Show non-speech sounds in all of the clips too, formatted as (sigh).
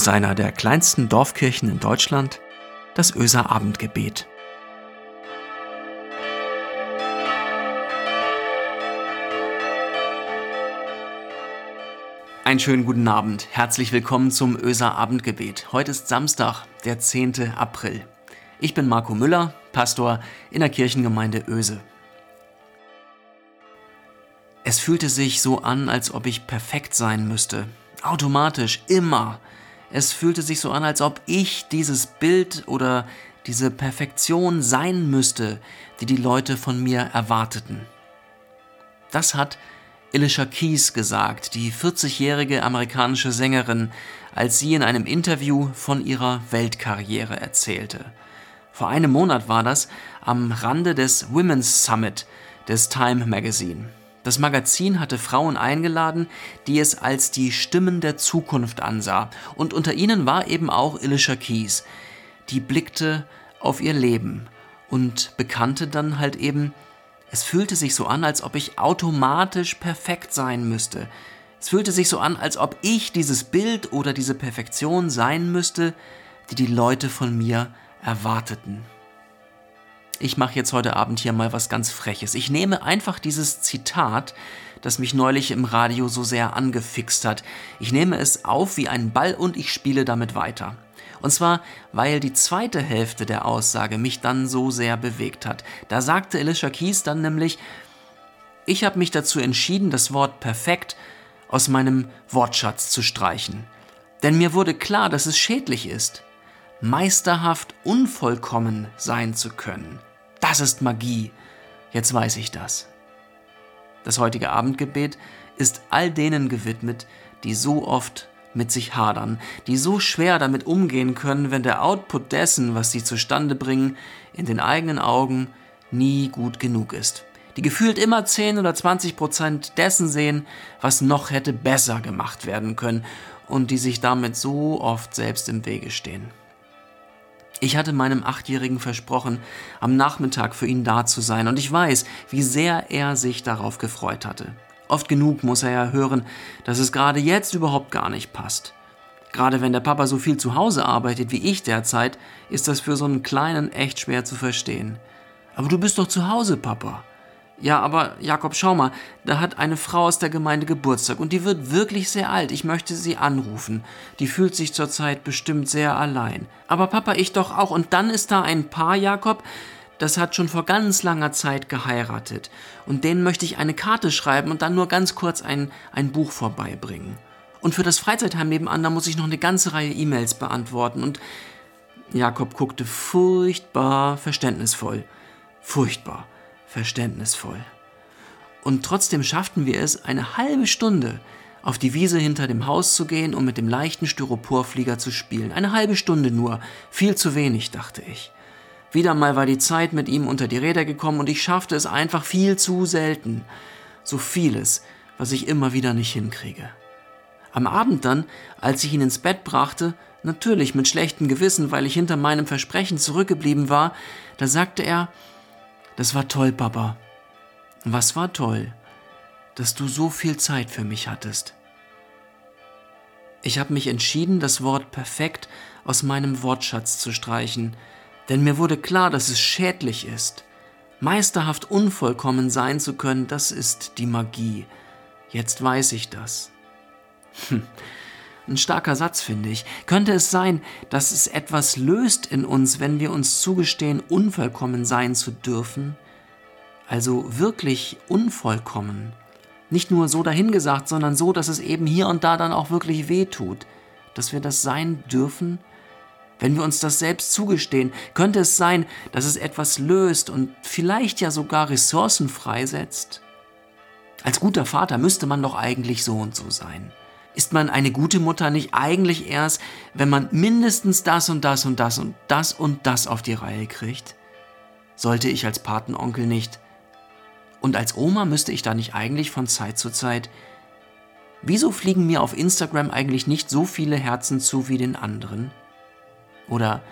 Aus einer der kleinsten Dorfkirchen in Deutschland, das Öser Abendgebet. Einen schönen guten Abend. Herzlich willkommen zum Öser Abendgebet. Heute ist Samstag, der 10. April. Ich bin Marco Müller, Pastor in der Kirchengemeinde Öse. Es fühlte sich so an, als ob ich perfekt sein müsste. Automatisch, immer. Es fühlte sich so an, als ob ich dieses Bild oder diese Perfektion sein müsste, die die Leute von mir erwarteten. Das hat Alicia Keys gesagt, die 40-jährige amerikanische Sängerin, als sie in einem Interview von ihrer Weltkarriere erzählte. Vor einem Monat war das am Rande des Women's Summit des Time Magazine. Das Magazin hatte Frauen eingeladen, die es als die Stimmen der Zukunft ansah. Und unter ihnen war eben auch Alicia Keys. Die blickte auf ihr Leben und bekannte dann halt eben, es fühlte sich so an, als ob ich automatisch perfekt sein müsste. Es fühlte sich so an, als ob ich dieses Bild oder diese Perfektion sein müsste, die die Leute von mir erwarteten. Ich mache jetzt heute Abend hier mal was ganz Freches. Ich nehme einfach dieses Zitat, das mich neulich im Radio so sehr angefixt hat. Ich nehme es auf wie einen Ball und ich spiele damit weiter. Und zwar, weil die zweite Hälfte der Aussage mich dann so sehr bewegt hat. Da sagte Alicia Keys dann nämlich, ich habe mich dazu entschieden, das Wort perfekt aus meinem Wortschatz zu streichen. Denn mir wurde klar, dass es schädlich ist, meisterhaft unvollkommen sein zu können. Das ist Magie. Jetzt weiß ich das. Das heutige Abendgebet ist all denen gewidmet, die so oft mit sich hadern, die so schwer damit umgehen können, wenn der Output dessen, was sie zustande bringen, in den eigenen Augen nie gut genug ist. Die gefühlt immer 10 oder 20 Prozent dessen sehen, was noch hätte besser gemacht werden können und die sich damit so oft selbst im Wege stehen. Ich hatte meinem Achtjährigen versprochen, am Nachmittag für ihn da zu sein, und ich weiß, wie sehr er sich darauf gefreut hatte. Oft genug muss er ja hören, dass es gerade jetzt überhaupt gar nicht passt. Gerade wenn der Papa so viel zu Hause arbeitet wie ich derzeit, ist das für so einen Kleinen echt schwer zu verstehen. Aber du bist doch zu Hause, Papa. Ja, aber Jakob, schau mal, da hat eine Frau aus der Gemeinde Geburtstag und die wird wirklich sehr alt. Ich möchte sie anrufen. Die fühlt sich zurzeit bestimmt sehr allein. Aber Papa, ich doch auch. Und dann ist da ein Paar, Jakob, das hat schon vor ganz langer Zeit geheiratet. Und denen möchte ich eine Karte schreiben und dann nur ganz kurz ein, ein Buch vorbeibringen. Und für das Freizeitheim nebenan, da muss ich noch eine ganze Reihe E-Mails beantworten. Und Jakob guckte furchtbar verständnisvoll. Furchtbar verständnisvoll. Und trotzdem schafften wir es, eine halbe Stunde auf die Wiese hinter dem Haus zu gehen, um mit dem leichten Styroporflieger zu spielen. Eine halbe Stunde nur. Viel zu wenig, dachte ich. Wieder mal war die Zeit mit ihm unter die Räder gekommen und ich schaffte es einfach viel zu selten. So vieles, was ich immer wieder nicht hinkriege. Am Abend dann, als ich ihn ins Bett brachte, natürlich mit schlechtem Gewissen, weil ich hinter meinem Versprechen zurückgeblieben war, da sagte er, das war toll, Papa. Was war toll? Dass du so viel Zeit für mich hattest. Ich habe mich entschieden, das Wort perfekt aus meinem Wortschatz zu streichen, denn mir wurde klar, dass es schädlich ist. Meisterhaft unvollkommen sein zu können, das ist die Magie. Jetzt weiß ich das. Hm. Ein starker Satz, finde ich. Könnte es sein, dass es etwas löst in uns, wenn wir uns zugestehen, unvollkommen sein zu dürfen? Also wirklich unvollkommen. Nicht nur so dahingesagt, sondern so, dass es eben hier und da dann auch wirklich weh tut. Dass wir das sein dürfen wenn wir uns das selbst zugestehen, könnte es sein, dass es etwas löst und vielleicht ja sogar Ressourcen freisetzt? Als guter Vater müsste man doch eigentlich so und so sein. Ist man eine gute Mutter nicht eigentlich erst, wenn man mindestens das und das und das und das und das auf die Reihe kriegt? Sollte ich als Patenonkel nicht? Und als Oma müsste ich da nicht eigentlich von Zeit zu Zeit Wieso fliegen mir auf Instagram eigentlich nicht so viele Herzen zu wie den anderen? Oder,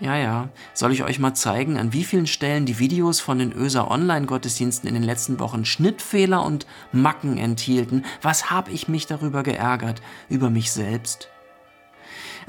ja, ja, soll ich euch mal zeigen, an wie vielen Stellen die Videos von den Öser Online-Gottesdiensten in den letzten Wochen Schnittfehler und Macken enthielten? Was habe ich mich darüber geärgert? Über mich selbst?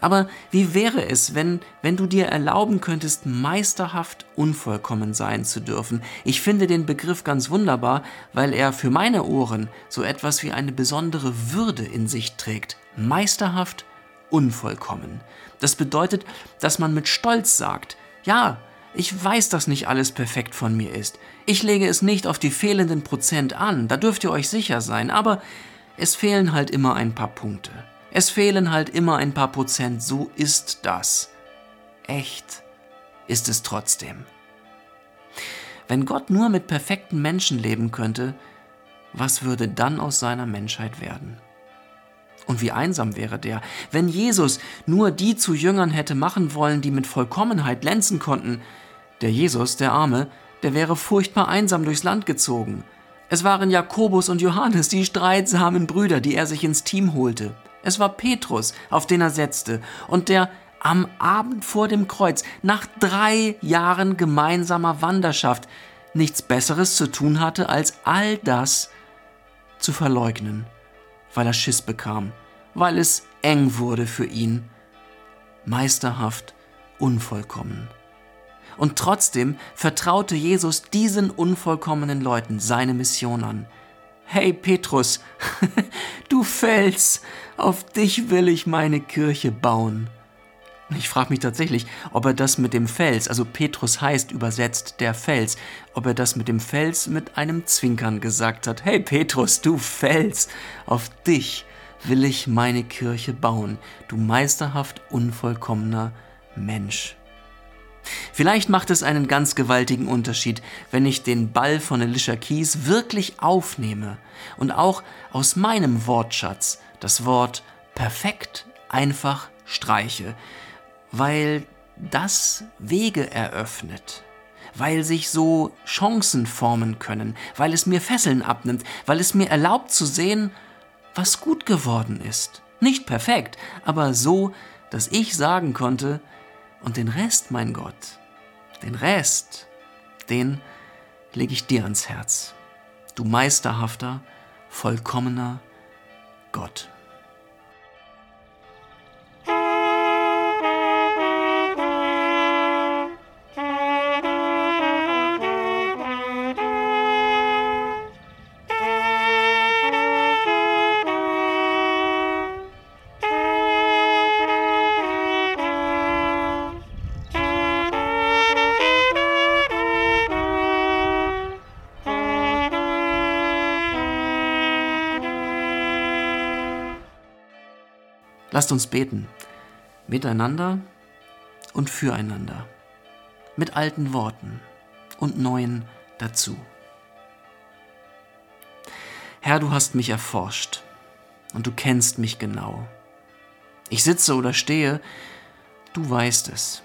Aber wie wäre es, wenn, wenn du dir erlauben könntest, meisterhaft unvollkommen sein zu dürfen? Ich finde den Begriff ganz wunderbar, weil er für meine Ohren so etwas wie eine besondere Würde in sich trägt. Meisterhaft unvollkommen. Das bedeutet, dass man mit Stolz sagt, ja, ich weiß, dass nicht alles perfekt von mir ist. Ich lege es nicht auf die fehlenden Prozent an, da dürft ihr euch sicher sein, aber es fehlen halt immer ein paar Punkte. Es fehlen halt immer ein paar Prozent, so ist das. Echt ist es trotzdem. Wenn Gott nur mit perfekten Menschen leben könnte, was würde dann aus seiner Menschheit werden? Und wie einsam wäre der, wenn Jesus nur die zu Jüngern hätte machen wollen, die mit Vollkommenheit glänzen konnten. Der Jesus, der Arme, der wäre furchtbar einsam durchs Land gezogen. Es waren Jakobus und Johannes, die streitsamen Brüder, die er sich ins Team holte. Es war Petrus, auf den er setzte, und der am Abend vor dem Kreuz, nach drei Jahren gemeinsamer Wanderschaft, nichts Besseres zu tun hatte, als all das zu verleugnen, weil er Schiss bekam, weil es eng wurde für ihn, meisterhaft, unvollkommen. Und trotzdem vertraute Jesus diesen unvollkommenen Leuten seine Mission an. Hey Petrus, (laughs) du Fels, auf dich will ich meine Kirche bauen. Ich frage mich tatsächlich, ob er das mit dem Fels, also Petrus heißt übersetzt der Fels, ob er das mit dem Fels mit einem Zwinkern gesagt hat. Hey Petrus, du Fels, auf dich will ich meine Kirche bauen, du meisterhaft unvollkommener Mensch. Vielleicht macht es einen ganz gewaltigen Unterschied, wenn ich den Ball von Alicia Keys wirklich aufnehme und auch aus meinem Wortschatz das Wort perfekt einfach streiche, weil das Wege eröffnet, weil sich so Chancen formen können, weil es mir Fesseln abnimmt, weil es mir erlaubt zu sehen, was gut geworden ist. Nicht perfekt, aber so, dass ich sagen konnte, und den Rest, mein Gott, den Rest, den lege ich dir ans Herz. Du meisterhafter, vollkommener Gott. Lasst uns beten. Miteinander und füreinander. Mit alten Worten und neuen dazu. Herr, du hast mich erforscht und du kennst mich genau. Ich sitze oder stehe, du weißt es.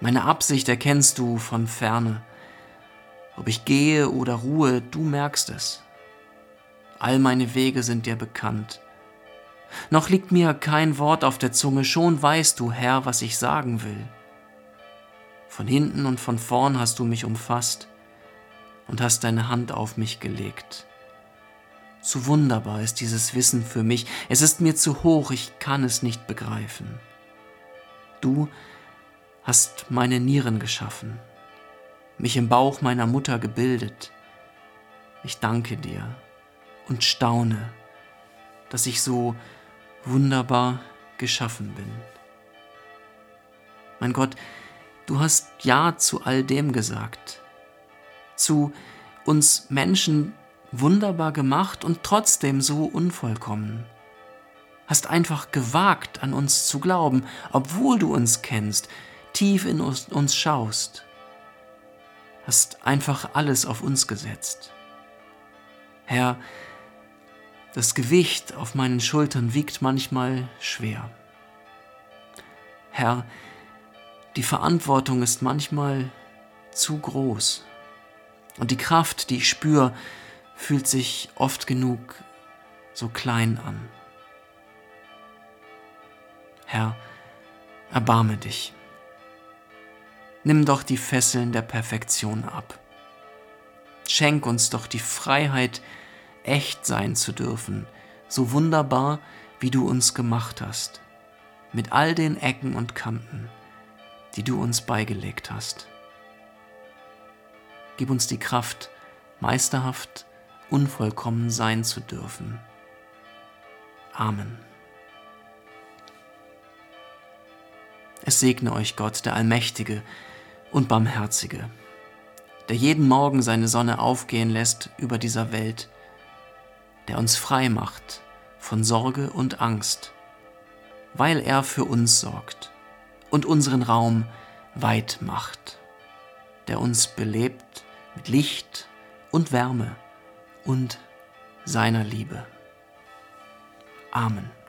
Meine Absicht erkennst du von ferne. Ob ich gehe oder ruhe, du merkst es. All meine Wege sind dir bekannt. Noch liegt mir kein Wort auf der Zunge, schon weißt du, Herr, was ich sagen will. Von hinten und von vorn hast du mich umfasst und hast deine Hand auf mich gelegt. Zu wunderbar ist dieses Wissen für mich, es ist mir zu hoch, ich kann es nicht begreifen. Du hast meine Nieren geschaffen, mich im Bauch meiner Mutter gebildet. Ich danke dir und staune, dass ich so wunderbar geschaffen bin. Mein Gott, du hast Ja zu all dem gesagt, zu uns Menschen wunderbar gemacht und trotzdem so unvollkommen. Hast einfach gewagt, an uns zu glauben, obwohl du uns kennst, tief in uns schaust. Hast einfach alles auf uns gesetzt. Herr, das Gewicht auf meinen Schultern wiegt manchmal schwer. Herr, die Verantwortung ist manchmal zu groß und die Kraft, die ich spüre, fühlt sich oft genug so klein an. Herr, erbarme dich. Nimm doch die Fesseln der Perfektion ab. Schenk uns doch die Freiheit, echt sein zu dürfen, so wunderbar, wie du uns gemacht hast. mit all den Ecken und Kanten, die du uns beigelegt hast. Gib uns die Kraft, meisterhaft, unvollkommen sein zu dürfen. Amen. Es segne euch Gott, der Allmächtige und Barmherzige, der jeden Morgen seine Sonne aufgehen lässt über dieser Welt, der uns frei macht von Sorge und Angst, weil er für uns sorgt und unseren Raum weit macht, der uns belebt mit Licht und Wärme und seiner Liebe. Amen.